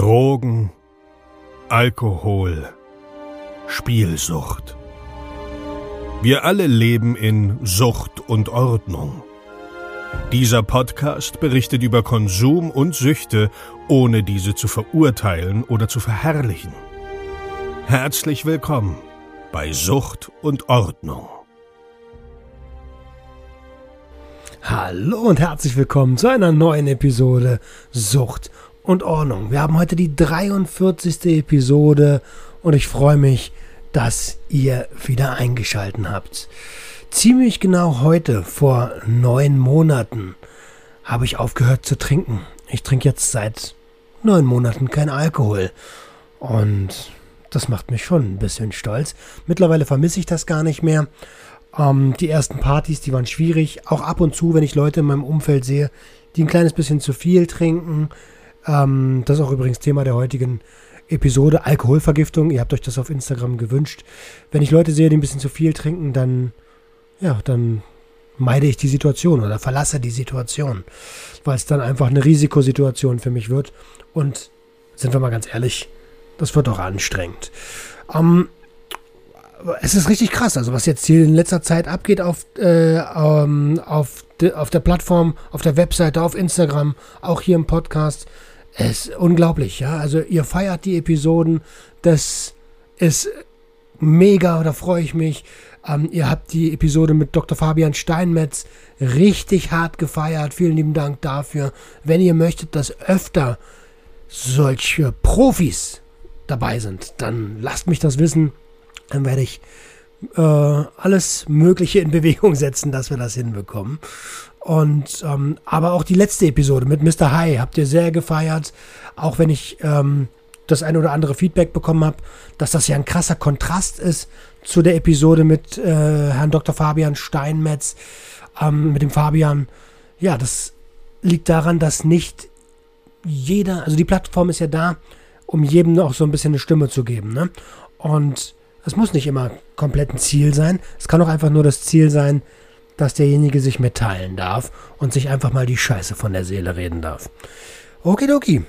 Drogen, Alkohol, Spielsucht. Wir alle leben in Sucht und Ordnung. Dieser Podcast berichtet über Konsum und Süchte, ohne diese zu verurteilen oder zu verherrlichen. Herzlich willkommen bei Sucht und Ordnung. Hallo und herzlich willkommen zu einer neuen Episode Sucht und Ordnung. Wir haben heute die 43. Episode und ich freue mich, dass ihr wieder eingeschalten habt. Ziemlich genau heute, vor neun Monaten, habe ich aufgehört zu trinken. Ich trinke jetzt seit neun Monaten kein Alkohol. Und das macht mich schon ein bisschen stolz. Mittlerweile vermisse ich das gar nicht mehr. Ähm, die ersten Partys, die waren schwierig. Auch ab und zu, wenn ich Leute in meinem Umfeld sehe, die ein kleines bisschen zu viel trinken, ähm, das ist auch übrigens Thema der heutigen Episode, Alkoholvergiftung. Ihr habt euch das auf Instagram gewünscht. Wenn ich Leute sehe, die ein bisschen zu viel trinken, dann, ja, dann meide ich die Situation oder verlasse die Situation, weil es dann einfach eine Risikosituation für mich wird. Und sind wir mal ganz ehrlich, das wird auch anstrengend. Ähm, es ist richtig krass, also was jetzt hier in letzter Zeit abgeht auf, äh, ähm, auf, de, auf der Plattform, auf der Webseite, auf Instagram, auch hier im Podcast. Es ist unglaublich, ja. Also ihr feiert die Episoden, das ist mega, da freue ich mich. Ähm, ihr habt die Episode mit Dr. Fabian Steinmetz richtig hart gefeiert. Vielen lieben Dank dafür. Wenn ihr möchtet, dass öfter solche Profis dabei sind, dann lasst mich das wissen. Dann werde ich äh, alles Mögliche in Bewegung setzen, dass wir das hinbekommen. Und ähm, aber auch die letzte Episode mit Mr. High habt ihr sehr gefeiert, auch wenn ich ähm, das ein oder andere Feedback bekommen habe, dass das ja ein krasser Kontrast ist zu der Episode mit äh, Herrn Dr. Fabian Steinmetz, ähm, mit dem Fabian. Ja, das liegt daran, dass nicht jeder, also die Plattform ist ja da, um jedem auch so ein bisschen eine Stimme zu geben. Ne? Und es muss nicht immer komplett ein Ziel sein. Es kann auch einfach nur das Ziel sein, dass derjenige sich mitteilen darf und sich einfach mal die Scheiße von der Seele reden darf. Okidoki.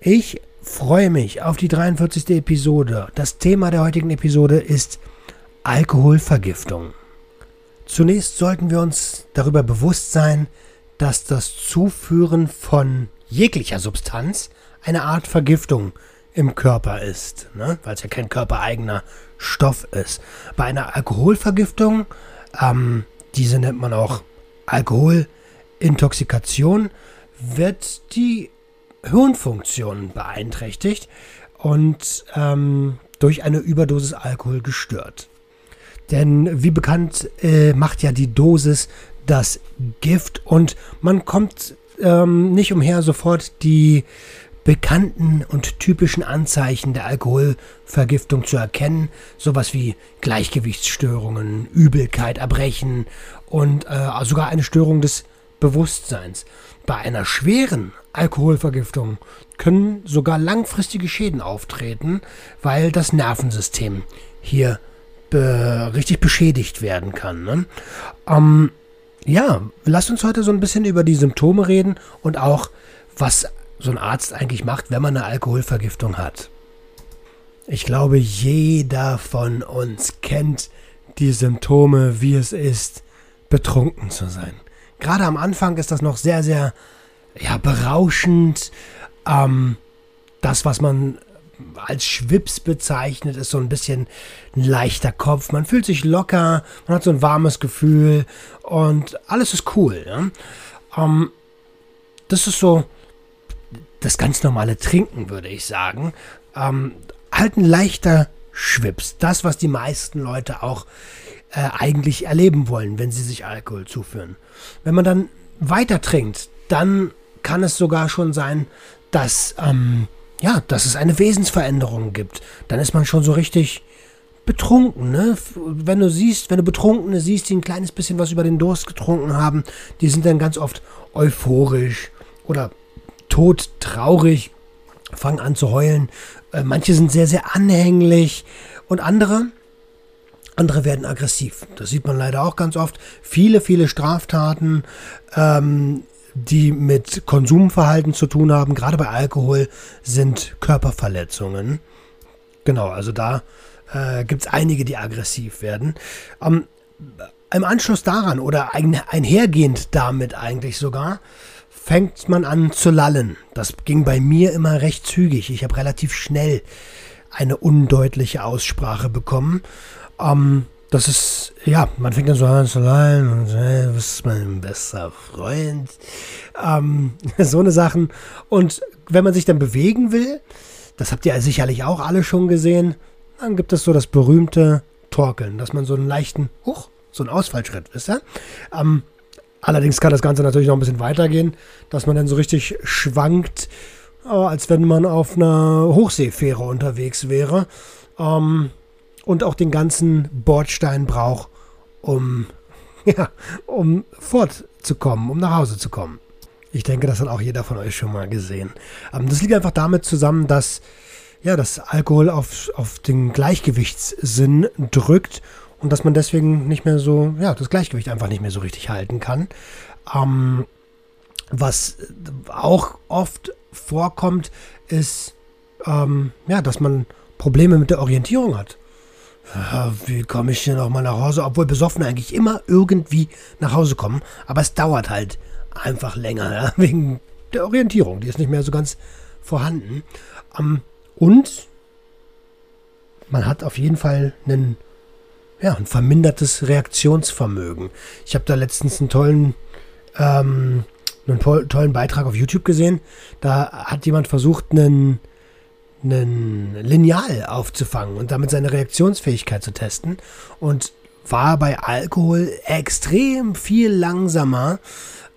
Ich freue mich auf die 43. Episode. Das Thema der heutigen Episode ist Alkoholvergiftung. Zunächst sollten wir uns darüber bewusst sein, dass das Zuführen von jeglicher Substanz eine Art Vergiftung im Körper ist, ne? weil es ja kein körpereigener Stoff ist. Bei einer Alkoholvergiftung ähm, diese nennt man auch Alkoholintoxikation, wird die Hirnfunktion beeinträchtigt und ähm, durch eine Überdosis Alkohol gestört. Denn wie bekannt äh, macht ja die Dosis das Gift und man kommt ähm, nicht umher, sofort die bekannten und typischen Anzeichen der Alkoholvergiftung zu erkennen, sowas wie Gleichgewichtsstörungen, Übelkeit, Erbrechen und äh, sogar eine Störung des Bewusstseins. Bei einer schweren Alkoholvergiftung können sogar langfristige Schäden auftreten, weil das Nervensystem hier be richtig beschädigt werden kann. Ne? Ähm, ja, lasst uns heute so ein bisschen über die Symptome reden und auch, was so ein Arzt eigentlich macht, wenn man eine Alkoholvergiftung hat. Ich glaube, jeder von uns kennt die Symptome, wie es ist, betrunken zu sein. Gerade am Anfang ist das noch sehr, sehr ja, berauschend. Ähm, das, was man als Schwips bezeichnet, ist so ein bisschen ein leichter Kopf. Man fühlt sich locker, man hat so ein warmes Gefühl und alles ist cool. Ja? Ähm, das ist so das ganz normale Trinken, würde ich sagen. Ähm, halt ein leichter Schwips. Das, was die meisten Leute auch äh, eigentlich erleben wollen, wenn sie sich Alkohol zuführen. Wenn man dann weiter trinkt, dann kann es sogar schon sein, dass, ähm, ja, dass es eine Wesensveränderung gibt. Dann ist man schon so richtig betrunken, ne? Wenn du siehst, wenn du Betrunkene siehst, die ein kleines bisschen was über den Durst getrunken haben, die sind dann ganz oft euphorisch oder todtraurig, fangen an zu heulen. Äh, manche sind sehr, sehr anhänglich und andere, andere werden aggressiv. Das sieht man leider auch ganz oft. Viele, viele Straftaten, ähm, die mit Konsumverhalten zu tun haben. Gerade bei Alkohol sind Körperverletzungen. Genau, also da äh, gibt es einige, die aggressiv werden. Ähm, Im Anschluss daran oder ein, einhergehend damit eigentlich sogar, fängt man an zu lallen. Das ging bei mir immer recht zügig. Ich habe relativ schnell eine undeutliche Aussprache bekommen. Ähm, das ist, ja, man fängt dann so an zu lallen und hey, du bist mein bester Freund. Ähm, so eine Sachen. Und wenn man sich dann bewegen will, das habt ihr sicherlich auch alle schon gesehen, dann gibt es so das berühmte Torkeln, dass man so einen leichten, huch, so einen Ausfallschritt, wisst ihr? Ähm, allerdings kann das Ganze natürlich noch ein bisschen weitergehen, dass man dann so richtig schwankt, äh, als wenn man auf einer Hochseefähre unterwegs wäre. Ähm, und auch den ganzen Bordstein braucht, um, ja, um fortzukommen, um nach Hause zu kommen. Ich denke, das hat auch jeder von euch schon mal gesehen. Ähm, das liegt einfach damit zusammen, dass ja, das Alkohol auf, auf den Gleichgewichtssinn drückt und dass man deswegen nicht mehr so, ja, das Gleichgewicht einfach nicht mehr so richtig halten kann. Ähm, was auch oft vorkommt, ist, ähm, ja, dass man Probleme mit der Orientierung hat. Ja, wie komme ich denn nochmal nach Hause? Obwohl Besoffene eigentlich immer irgendwie nach Hause kommen. Aber es dauert halt einfach länger, ja? wegen der Orientierung. Die ist nicht mehr so ganz vorhanden. Ähm, und man hat auf jeden Fall einen, ja, ein vermindertes Reaktionsvermögen. Ich habe da letztens einen tollen, ähm, einen tollen Beitrag auf YouTube gesehen. Da hat jemand versucht, einen einen Lineal aufzufangen und damit seine Reaktionsfähigkeit zu testen und war bei Alkohol extrem viel langsamer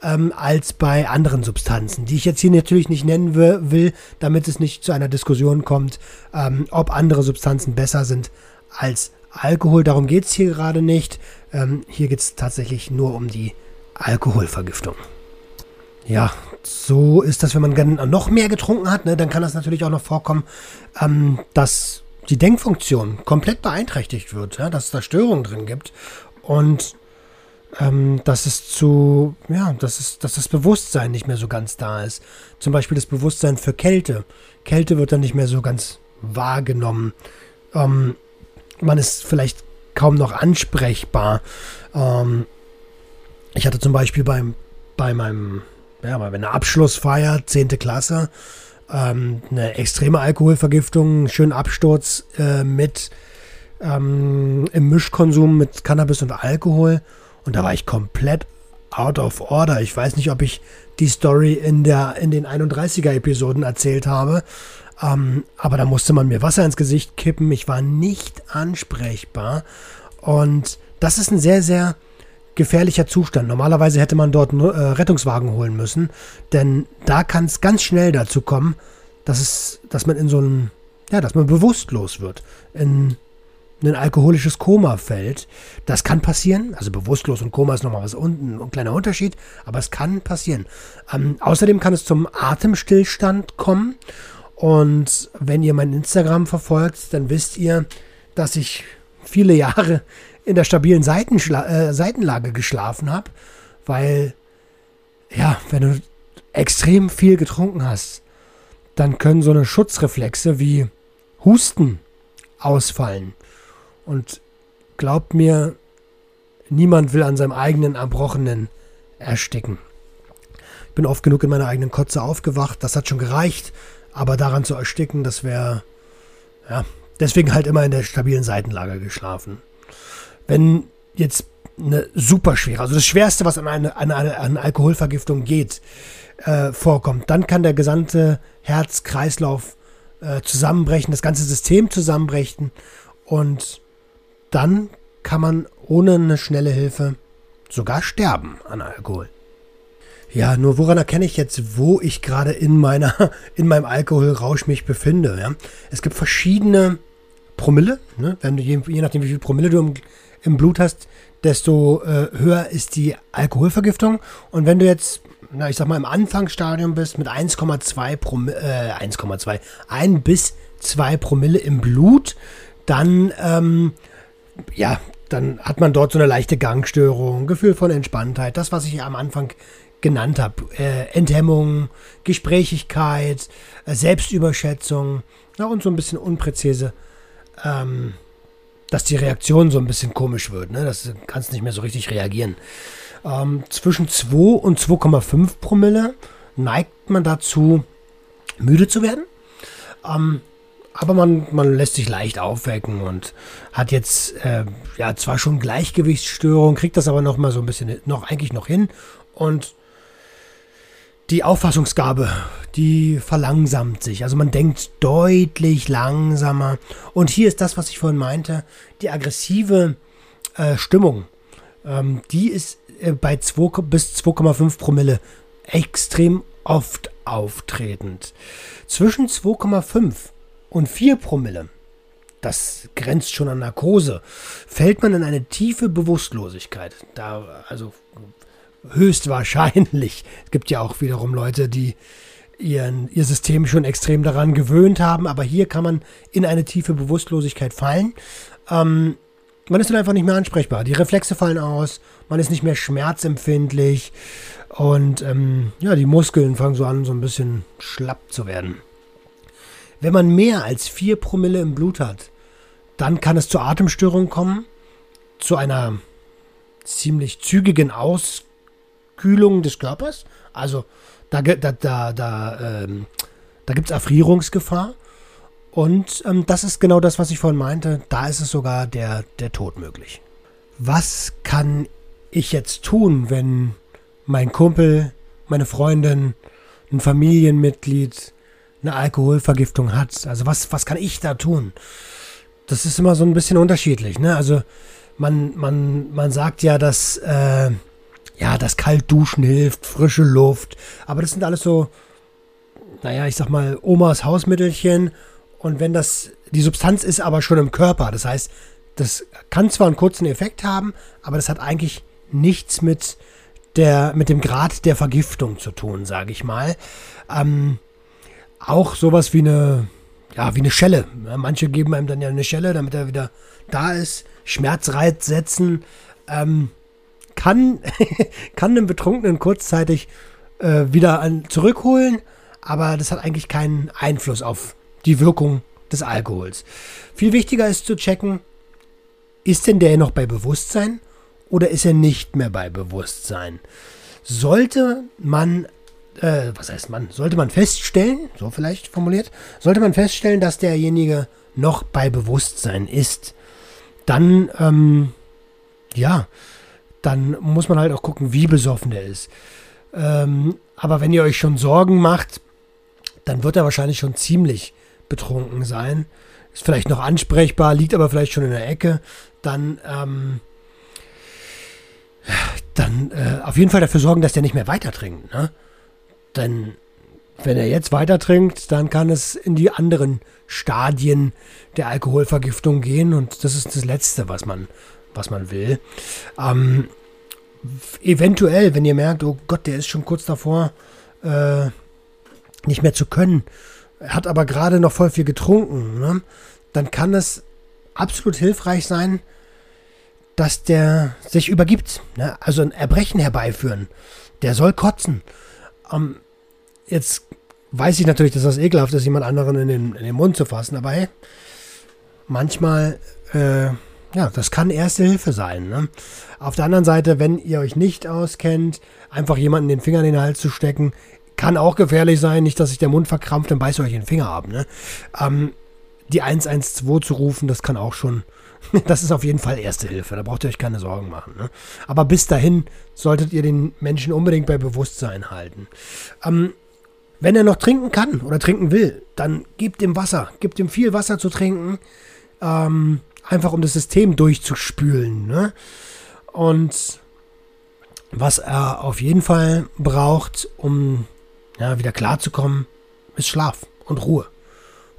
ähm, als bei anderen Substanzen, die ich jetzt hier natürlich nicht nennen will, damit es nicht zu einer Diskussion kommt, ähm, ob andere Substanzen besser sind als Alkohol. Darum geht es hier gerade nicht. Ähm, hier geht es tatsächlich nur um die Alkoholvergiftung. Ja, so ist das, wenn man noch mehr getrunken hat, ne, dann kann das natürlich auch noch vorkommen, ähm, dass die Denkfunktion komplett beeinträchtigt wird, ja, dass es da Störungen drin gibt und ähm, dass es zu, ja, dass es, dass das Bewusstsein nicht mehr so ganz da ist. Zum Beispiel das Bewusstsein für Kälte. Kälte wird dann nicht mehr so ganz wahrgenommen. Ähm, man ist vielleicht kaum noch ansprechbar. Ähm, ich hatte zum Beispiel beim, bei meinem ja, wenn eine Abschlussfeier, 10. Klasse, ähm, eine extreme Alkoholvergiftung, einen schönen Absturz äh, mit ähm, im Mischkonsum mit Cannabis und Alkohol. Und da war ich komplett out of order. Ich weiß nicht, ob ich die Story in, der, in den 31er-Episoden erzählt habe. Ähm, aber da musste man mir Wasser ins Gesicht kippen. Ich war nicht ansprechbar. Und das ist ein sehr, sehr gefährlicher Zustand. Normalerweise hätte man dort äh, Rettungswagen holen müssen, denn da kann es ganz schnell dazu kommen, dass es, dass man in so ein, ja, dass man bewusstlos wird, in ein alkoholisches Koma fällt. Das kann passieren. Also bewusstlos und Koma ist nochmal was unten, ein kleiner Unterschied, aber es kann passieren. Ähm, außerdem kann es zum Atemstillstand kommen. Und wenn ihr mein Instagram verfolgt, dann wisst ihr, dass ich viele Jahre in der stabilen Seitenschla äh, Seitenlage geschlafen habe, weil, ja, wenn du extrem viel getrunken hast, dann können so eine Schutzreflexe wie Husten ausfallen. Und glaubt mir, niemand will an seinem eigenen Erbrochenen ersticken. Ich bin oft genug in meiner eigenen Kotze aufgewacht, das hat schon gereicht, aber daran zu ersticken, das wäre, ja, deswegen halt immer in der stabilen Seitenlage geschlafen wenn jetzt eine super schwere, also das Schwerste, was an eine, an eine, an Alkoholvergiftung geht, äh, vorkommt, dann kann der gesamte Herz-Kreislauf äh, zusammenbrechen, das ganze System zusammenbrechen und dann kann man ohne eine schnelle Hilfe sogar sterben an Alkohol. Ja, nur woran erkenne ich jetzt, wo ich gerade in meiner, in meinem Alkoholrausch mich befinde? Ja? Es gibt verschiedene Promille, ne? Wenn du je, je nachdem, wie viel Promille du im im Blut hast, desto äh, höher ist die Alkoholvergiftung. Und wenn du jetzt, na, ich sag mal, im Anfangsstadium bist mit 1,2 Promille, äh, 1,2, 1 bis 2 Promille im Blut, dann, ähm, ja, dann hat man dort so eine leichte Gangstörung, Gefühl von Entspanntheit, das, was ich am Anfang genannt habe. Äh, Enthemmung, Gesprächigkeit, äh, Selbstüberschätzung ja, und so ein bisschen unpräzise, ähm, dass die Reaktion so ein bisschen komisch wird. Ne? Das kannst nicht mehr so richtig reagieren. Ähm, zwischen 2 und 2,5 Promille neigt man dazu, müde zu werden. Ähm, aber man, man lässt sich leicht aufwecken und hat jetzt äh, ja zwar schon Gleichgewichtsstörung, kriegt das aber noch mal so ein bisschen noch eigentlich noch hin und die Auffassungsgabe, die verlangsamt sich. Also man denkt deutlich langsamer. Und hier ist das, was ich vorhin meinte, die aggressive äh, Stimmung. Ähm, die ist äh, bei 2 bis 2,5 Promille extrem oft auftretend. Zwischen 2,5 und 4 Promille, das grenzt schon an Narkose, fällt man in eine tiefe Bewusstlosigkeit. Da, also höchstwahrscheinlich. Es gibt ja auch wiederum Leute, die ihren, ihr System schon extrem daran gewöhnt haben, aber hier kann man in eine tiefe Bewusstlosigkeit fallen. Ähm, man ist dann einfach nicht mehr ansprechbar. Die Reflexe fallen aus, man ist nicht mehr schmerzempfindlich und ähm, ja, die Muskeln fangen so an, so ein bisschen schlapp zu werden. Wenn man mehr als 4 Promille im Blut hat, dann kann es zu Atemstörungen kommen, zu einer ziemlich zügigen Auskühlung des Körpers. Also da, da, da, da, ähm, da gibt es Erfrierungsgefahr. Und ähm, das ist genau das, was ich vorhin meinte. Da ist es sogar der, der Tod möglich. Was kann ich jetzt tun, wenn mein Kumpel, meine Freundin, ein Familienmitglied eine Alkoholvergiftung hat. Also was, was kann ich da tun? Das ist immer so ein bisschen unterschiedlich. Ne? Also man, man, man sagt ja, dass, äh, ja, das Kaltduschen hilft, frische Luft. Aber das sind alles so, naja, ich sag mal, Omas Hausmittelchen. Und wenn das, die Substanz ist aber schon im Körper. Das heißt, das kann zwar einen kurzen Effekt haben, aber das hat eigentlich nichts mit der, mit dem Grad der Vergiftung zu tun, sage ich mal. Ähm, auch sowas wie eine, ja, wie eine Schelle. Manche geben einem dann ja eine Schelle, damit er wieder da ist. Schmerzreiz setzen. Ähm, kann, kann einen Betrunkenen kurzzeitig äh, wieder an, zurückholen, aber das hat eigentlich keinen Einfluss auf die Wirkung des Alkohols. Viel wichtiger ist zu checken, ist denn der noch bei Bewusstsein oder ist er nicht mehr bei Bewusstsein? Sollte man äh, was heißt man, sollte man feststellen, so vielleicht formuliert, sollte man feststellen, dass derjenige noch bei Bewusstsein ist, dann, ähm, ja, dann muss man halt auch gucken, wie besoffen er ist. Ähm, aber wenn ihr euch schon Sorgen macht, dann wird er wahrscheinlich schon ziemlich betrunken sein. Ist vielleicht noch ansprechbar, liegt aber vielleicht schon in der Ecke. Dann, ähm, dann äh, auf jeden Fall dafür sorgen, dass der nicht mehr weiter trinkt. Ne? Denn wenn er jetzt weiter trinkt, dann kann es in die anderen Stadien der Alkoholvergiftung gehen und das ist das Letzte, was man, was man will. Ähm, eventuell, wenn ihr merkt, oh Gott, der ist schon kurz davor, äh, nicht mehr zu können, hat aber gerade noch voll viel getrunken, ne? dann kann es absolut hilfreich sein, dass der sich übergibt. Ne? Also ein Erbrechen herbeiführen. Der soll kotzen. Ähm, Jetzt weiß ich natürlich, dass das ekelhaft ist, jemand anderen in den, in den Mund zu fassen, aber hey, manchmal, äh, ja, das kann erste Hilfe sein. Ne? Auf der anderen Seite, wenn ihr euch nicht auskennt, einfach jemanden den Finger in den Hals zu stecken, kann auch gefährlich sein. Nicht, dass sich der Mund verkrampft, dann beißt ihr euch den Finger ab. Ne? Ähm, die 112 zu rufen, das kann auch schon, das ist auf jeden Fall erste Hilfe. Da braucht ihr euch keine Sorgen machen. Ne? Aber bis dahin solltet ihr den Menschen unbedingt bei Bewusstsein halten. Ähm, wenn er noch trinken kann oder trinken will, dann gebt ihm Wasser. Gebt ihm viel Wasser zu trinken. Ähm, einfach um das System durchzuspülen. Ne? Und was er auf jeden Fall braucht, um ja, wieder klarzukommen, ist Schlaf und Ruhe.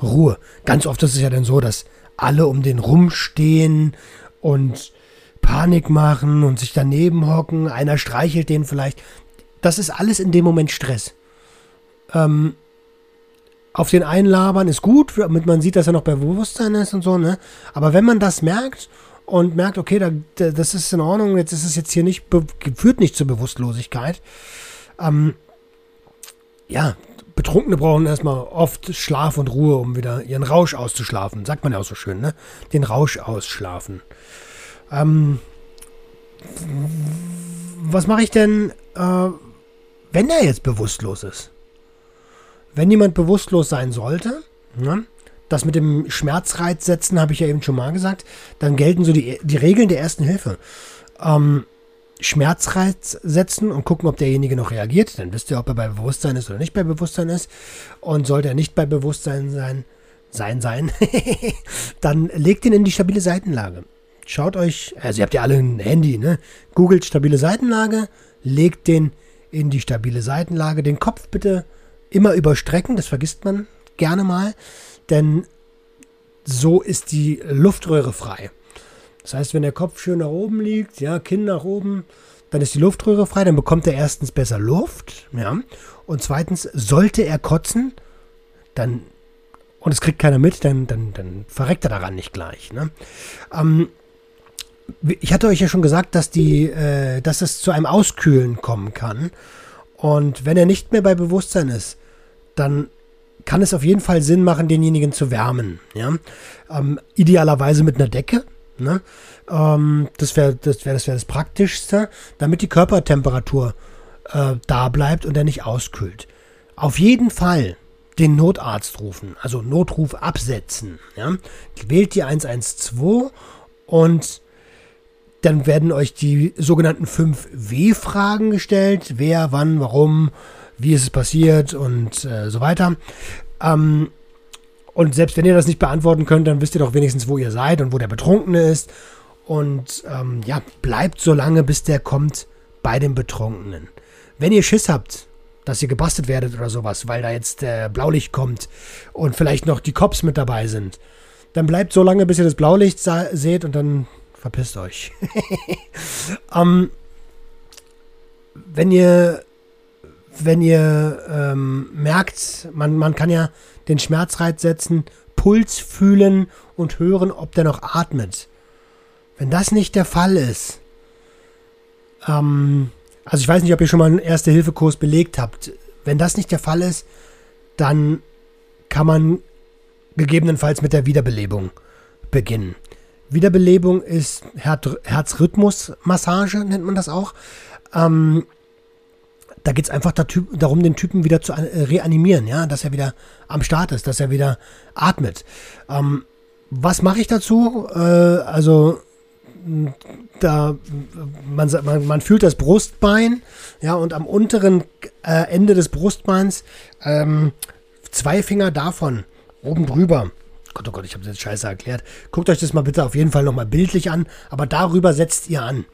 Ruhe. Ganz oft ist es ja dann so, dass alle um den rumstehen und Panik machen und sich daneben hocken. Einer streichelt den vielleicht. Das ist alles in dem Moment Stress ähm, auf den einlabern ist gut, damit man sieht, dass er noch bei Bewusstsein ist und so, ne? Aber wenn man das merkt und merkt, okay, da, das ist in Ordnung, jetzt ist es jetzt hier nicht, führt nicht zur Bewusstlosigkeit, Ähm, ja, Betrunkene brauchen erstmal oft Schlaf und Ruhe, um wieder ihren Rausch auszuschlafen. Sagt man ja auch so schön, ne? Den Rausch ausschlafen. Ähm, was mache ich denn, äh, wenn er jetzt bewusstlos ist? Wenn jemand bewusstlos sein sollte, ne? das mit dem Schmerzreiz setzen, habe ich ja eben schon mal gesagt, dann gelten so die, die Regeln der ersten Hilfe. Ähm, Schmerzreiz setzen und gucken, ob derjenige noch reagiert. Dann wisst ihr, ob er bei Bewusstsein ist oder nicht bei Bewusstsein ist. Und sollte er nicht bei Bewusstsein sein, sein, sein, dann legt ihn in die stabile Seitenlage. Schaut euch, also ihr habt ja alle ein Handy, ne? Googelt stabile Seitenlage, legt den in die stabile Seitenlage. Den Kopf bitte immer überstrecken, das vergisst man gerne mal, denn so ist die Luftröhre frei. Das heißt, wenn der Kopf schön nach oben liegt, ja, Kinn nach oben, dann ist die Luftröhre frei, dann bekommt er erstens besser Luft, ja, und zweitens, sollte er kotzen, dann, und es kriegt keiner mit, dann, dann, dann verreckt er daran nicht gleich, ne? Ähm, ich hatte euch ja schon gesagt, dass die, äh, dass es zu einem Auskühlen kommen kann. Und wenn er nicht mehr bei Bewusstsein ist, dann kann es auf jeden Fall Sinn machen, denjenigen zu wärmen. Ja? Ähm, idealerweise mit einer Decke. Ne? Ähm, das wäre das, wär, das, wär das Praktischste, damit die Körpertemperatur äh, da bleibt und er nicht auskühlt. Auf jeden Fall den Notarzt rufen, also Notruf absetzen. Ja? Wählt die 112 und dann werden euch die sogenannten 5 W-Fragen gestellt. Wer, wann, warum, wie ist es passiert und äh, so weiter. Ähm, und selbst wenn ihr das nicht beantworten könnt, dann wisst ihr doch wenigstens, wo ihr seid und wo der Betrunkene ist. Und ähm, ja, bleibt so lange, bis der kommt bei dem Betrunkenen. Wenn ihr Schiss habt, dass ihr gebastelt werdet oder sowas, weil da jetzt der Blaulicht kommt und vielleicht noch die Cops mit dabei sind, dann bleibt so lange, bis ihr das Blaulicht seht und dann verpisst euch. ähm, wenn ihr wenn ihr ähm, merkt, man, man kann ja den Schmerzreiz setzen, Puls fühlen und hören, ob der noch atmet. Wenn das nicht der Fall ist, ähm, also ich weiß nicht, ob ihr schon mal einen Erste-Hilfe-Kurs belegt habt. Wenn das nicht der Fall ist, dann kann man gegebenenfalls mit der Wiederbelebung beginnen. Wiederbelebung ist Her Herzrhythmusmassage, nennt man das auch. Ähm, da geht es einfach darum, den Typen wieder zu äh, reanimieren, ja, dass er wieder am Start ist, dass er wieder atmet. Ähm, was mache ich dazu? Äh, also da man, man, man, fühlt das Brustbein, ja, und am unteren äh, Ende des Brustbeins ähm, zwei Finger davon oben drüber Gott, oh Gott, ich habe das jetzt scheiße erklärt. Guckt euch das mal bitte auf jeden Fall nochmal bildlich an, aber darüber setzt ihr an.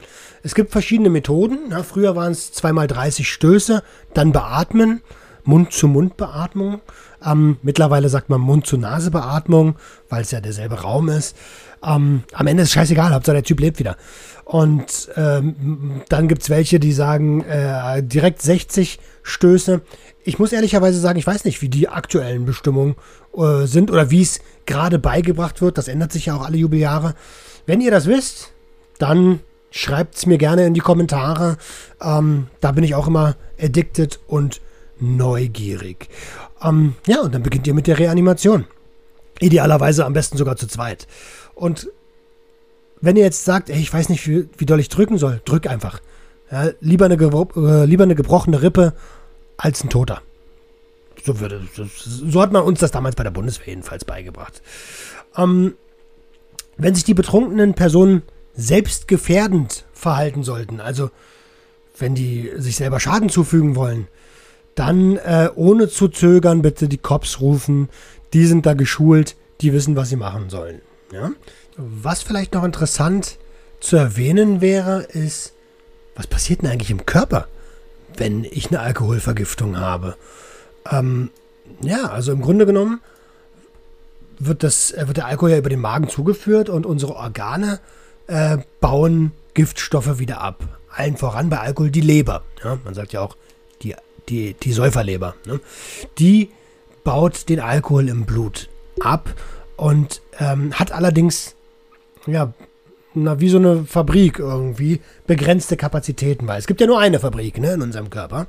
Es gibt verschiedene Methoden. Ja, früher waren es zweimal 30 Stöße, dann beatmen, Mund-zu-Mund-Beatmung. Ähm, mittlerweile sagt man Mund-zu-Nase-Beatmung, weil es ja derselbe Raum ist. Ähm, am Ende ist es scheißegal, Hauptsache der Typ lebt wieder. Und ähm, dann gibt es welche, die sagen äh, direkt 60 Stöße. Ich muss ehrlicherweise sagen, ich weiß nicht, wie die aktuellen Bestimmungen äh, sind oder wie es gerade beigebracht wird. Das ändert sich ja auch alle Jubeljahre. Wenn ihr das wisst, dann schreibt es mir gerne in die Kommentare. Ähm, da bin ich auch immer addicted und neugierig. Ähm, ja, und dann beginnt ihr mit der Reanimation. Idealerweise am besten sogar zu zweit. Und wenn ihr jetzt sagt, ey, ich weiß nicht, wie, wie doll ich drücken soll, drück einfach. Ja, lieber, eine äh, lieber eine gebrochene Rippe als ein Toter. So, würde, so hat man uns das damals bei der Bundeswehr jedenfalls beigebracht. Ähm, wenn sich die betrunkenen Personen selbstgefährdend verhalten sollten, also wenn die sich selber Schaden zufügen wollen, dann äh, ohne zu zögern bitte die Cops rufen. Die sind da geschult, die wissen, was sie machen sollen. Ja? Was vielleicht noch interessant zu erwähnen wäre, ist, was passiert denn eigentlich im Körper, wenn ich eine Alkoholvergiftung habe? Ähm, ja, also im Grunde genommen wird, das, äh, wird der Alkohol ja über den Magen zugeführt und unsere Organe äh, bauen Giftstoffe wieder ab. Allen voran bei Alkohol die Leber. Ja, man sagt ja auch die, die, die Säuferleber. Ne? Die baut den Alkohol im Blut ab und ähm, hat allerdings, ja, na, wie so eine Fabrik irgendwie, begrenzte Kapazitäten, weil es gibt ja nur eine Fabrik ne, in unserem Körper.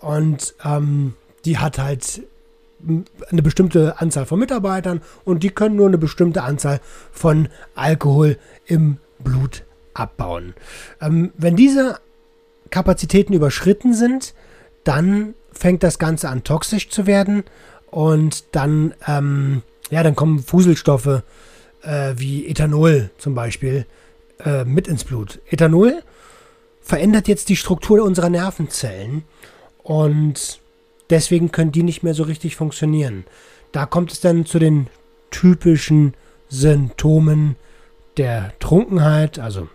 Und ähm, die hat halt eine bestimmte Anzahl von Mitarbeitern und die können nur eine bestimmte Anzahl von Alkohol im Blut abbauen. Ähm, wenn diese Kapazitäten überschritten sind, dann fängt das Ganze an toxisch zu werden und dann, ähm, ja, dann kommen Fuselstoffe äh, wie Ethanol zum Beispiel äh, mit ins Blut. Ethanol verändert jetzt die Struktur unserer Nervenzellen und deswegen können die nicht mehr so richtig funktionieren. Da kommt es dann zu den typischen Symptomen der Trunkenheit, also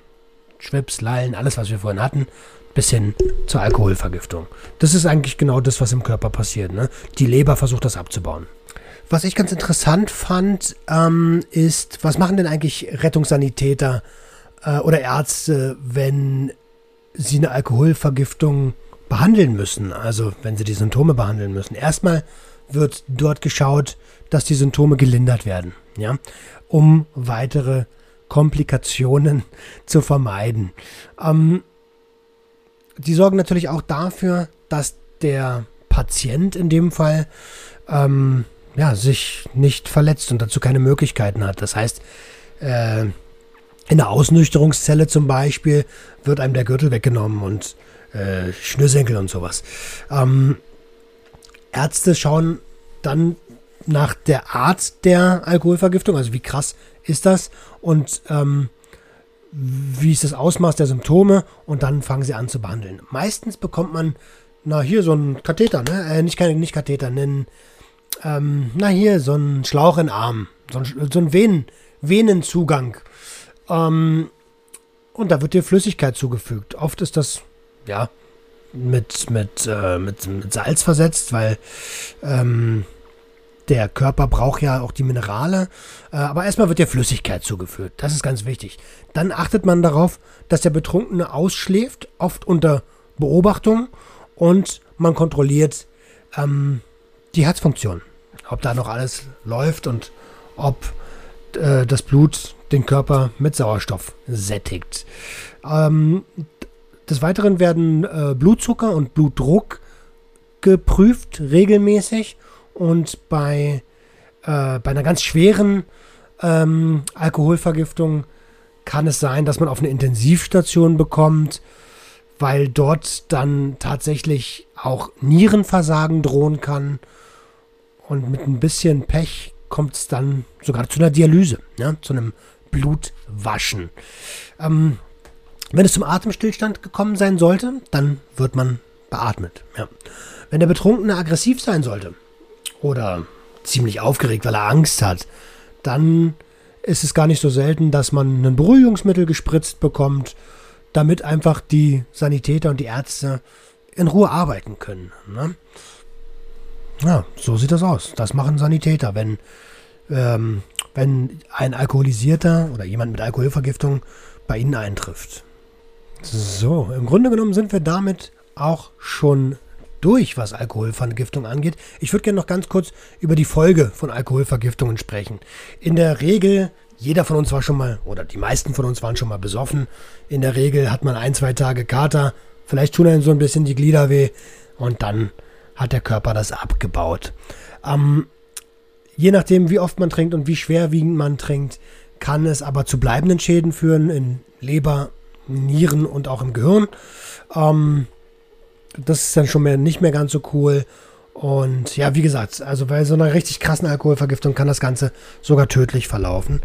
Schwips, Lallen, alles, was wir vorhin hatten, bis hin zur Alkoholvergiftung. Das ist eigentlich genau das, was im Körper passiert. Ne? Die Leber versucht das abzubauen. Was ich ganz interessant fand, ähm, ist, was machen denn eigentlich Rettungssanitäter äh, oder Ärzte, wenn sie eine Alkoholvergiftung behandeln müssen, also wenn sie die Symptome behandeln müssen. Erstmal wird dort geschaut, dass die Symptome gelindert werden, ja, um weitere Komplikationen zu vermeiden. Ähm, die sorgen natürlich auch dafür, dass der Patient in dem Fall ähm, ja, sich nicht verletzt und dazu keine Möglichkeiten hat. Das heißt, äh, in der Ausnüchterungszelle zum Beispiel wird einem der Gürtel weggenommen und äh, Schnürsenkel und sowas. Ähm, Ärzte schauen dann nach der Art der Alkoholvergiftung, also wie krass ist das und ähm, wie ist das Ausmaß der Symptome und dann fangen sie an zu behandeln. Meistens bekommt man, na hier so ein Katheter, ne? Äh, nicht, nicht Katheter, nennen, ähm, na hier so ein Schlauch in Arm, so ein, so ein Venen, Venenzugang. Ähm, und da wird dir Flüssigkeit zugefügt. Oft ist das ja, mit, mit, äh, mit, mit Salz versetzt, weil ähm, der Körper braucht ja auch die Minerale. Äh, aber erstmal wird der Flüssigkeit zugeführt. Das ist ganz wichtig. Dann achtet man darauf, dass der Betrunkene ausschläft, oft unter Beobachtung. Und man kontrolliert ähm, die Herzfunktion. Ob da noch alles läuft und ob äh, das Blut den Körper mit Sauerstoff sättigt. Ähm, des Weiteren werden äh, Blutzucker und Blutdruck geprüft, regelmäßig. Und bei, äh, bei einer ganz schweren ähm, Alkoholvergiftung kann es sein, dass man auf eine Intensivstation bekommt, weil dort dann tatsächlich auch Nierenversagen drohen kann. Und mit ein bisschen Pech kommt es dann sogar zu einer Dialyse, ja, zu einem Blutwaschen. Ähm, wenn es zum Atemstillstand gekommen sein sollte, dann wird man beatmet. Ja. Wenn der Betrunkene aggressiv sein sollte oder ziemlich aufgeregt, weil er Angst hat, dann ist es gar nicht so selten, dass man ein Beruhigungsmittel gespritzt bekommt, damit einfach die Sanitäter und die Ärzte in Ruhe arbeiten können. Ne? Ja, so sieht das aus. Das machen Sanitäter, wenn, ähm, wenn ein Alkoholisierter oder jemand mit Alkoholvergiftung bei ihnen eintrifft. So, im Grunde genommen sind wir damit auch schon durch, was Alkoholvergiftung angeht. Ich würde gerne noch ganz kurz über die Folge von Alkoholvergiftungen sprechen. In der Regel, jeder von uns war schon mal, oder die meisten von uns waren schon mal besoffen. In der Regel hat man ein, zwei Tage Kater, vielleicht tun einem so ein bisschen die Glieder weh und dann hat der Körper das abgebaut. Ähm, je nachdem, wie oft man trinkt und wie schwerwiegend man trinkt, kann es aber zu bleibenden Schäden führen in Leber, Nieren und auch im Gehirn. Ähm, das ist dann schon mehr, nicht mehr ganz so cool. Und ja, wie gesagt, also bei so einer richtig krassen Alkoholvergiftung kann das Ganze sogar tödlich verlaufen.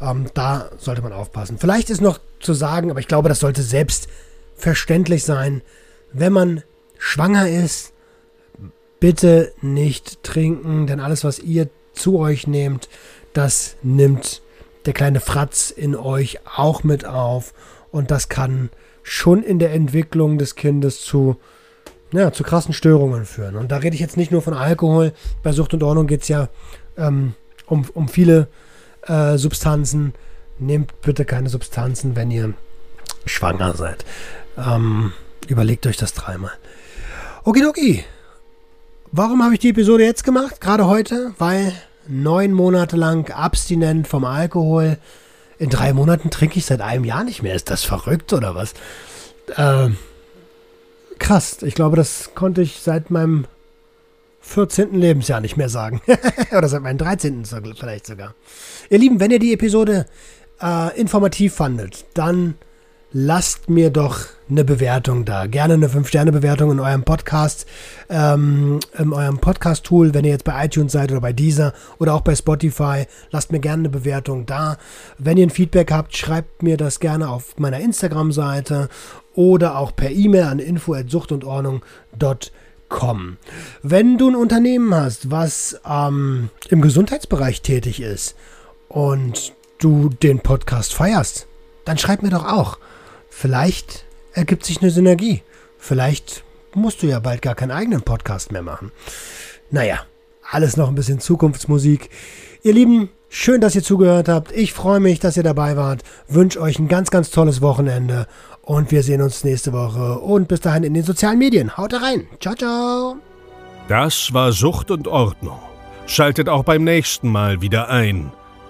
Ähm, da sollte man aufpassen. Vielleicht ist noch zu sagen, aber ich glaube, das sollte selbstverständlich sein, wenn man schwanger ist, bitte nicht trinken, denn alles, was ihr zu euch nehmt, das nimmt der kleine Fratz in euch auch mit auf und das kann schon in der Entwicklung des Kindes zu, ja, zu krassen Störungen führen. Und da rede ich jetzt nicht nur von Alkohol. Bei Sucht und Ordnung geht es ja ähm, um, um viele äh, Substanzen. Nehmt bitte keine Substanzen, wenn ihr schwanger seid. Ähm, überlegt euch das dreimal. Okidoki. Warum habe ich die Episode jetzt gemacht? Gerade heute? Weil neun Monate lang abstinent vom Alkohol in drei Monaten trinke ich seit einem Jahr nicht mehr. Ist das verrückt oder was? Äh, Krass, ich glaube, das konnte ich seit meinem 14. Lebensjahr nicht mehr sagen. Oder seit meinem 13. vielleicht sogar. Ihr Lieben, wenn ihr die Episode äh, informativ fandet, dann lasst mir doch eine Bewertung da. Gerne eine 5-Sterne-Bewertung in eurem Podcast, ähm, in eurem Podcast-Tool, wenn ihr jetzt bei iTunes seid oder bei Deezer oder auch bei Spotify. Lasst mir gerne eine Bewertung da. Wenn ihr ein Feedback habt, schreibt mir das gerne auf meiner Instagram-Seite oder auch per E-Mail an info.suchtundordnung.com. Wenn du ein Unternehmen hast, was ähm, im Gesundheitsbereich tätig ist und du den Podcast feierst, dann schreib mir doch auch. Vielleicht ergibt sich eine Synergie. Vielleicht musst du ja bald gar keinen eigenen Podcast mehr machen. Naja, alles noch ein bisschen Zukunftsmusik. Ihr Lieben, schön, dass ihr zugehört habt. Ich freue mich, dass ihr dabei wart. Wünsche euch ein ganz, ganz tolles Wochenende. Und wir sehen uns nächste Woche. Und bis dahin in den sozialen Medien. Haut rein. Ciao, ciao. Das war Sucht und Ordnung. Schaltet auch beim nächsten Mal wieder ein.